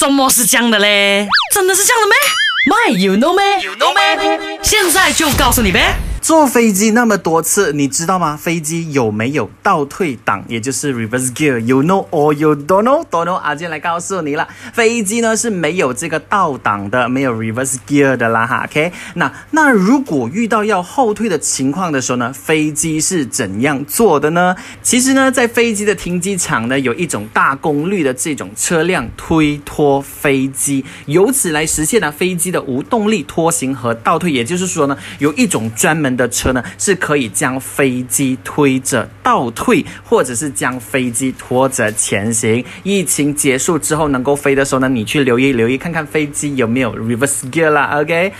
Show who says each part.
Speaker 1: 怎么是这样的嘞？真的是这样的咩？My you know 咩？You know 咩？现在就告诉你呗。
Speaker 2: 坐飞机那么多次，你知道吗？飞机有没有倒退档，也就是 reverse gear？You know or you don't know？Don't know？阿健来告诉你了，飞机呢是没有这个倒档的，没有 reverse gear 的啦哈。OK，那那如果遇到要后退的情况的时候呢，飞机是怎样做的呢？其实呢，在飞机的停机场呢，有一种大功率的这种车辆推脱飞机，由此来实现呢飞机的无动力拖行和倒退。也就是说呢，有一种专门的车呢，是可以将飞机推着倒退，或者是将飞机拖着前行。疫情结束之后能够飞的时候呢，你去留意留意看看飞机有没有 reverse gear 啦，OK。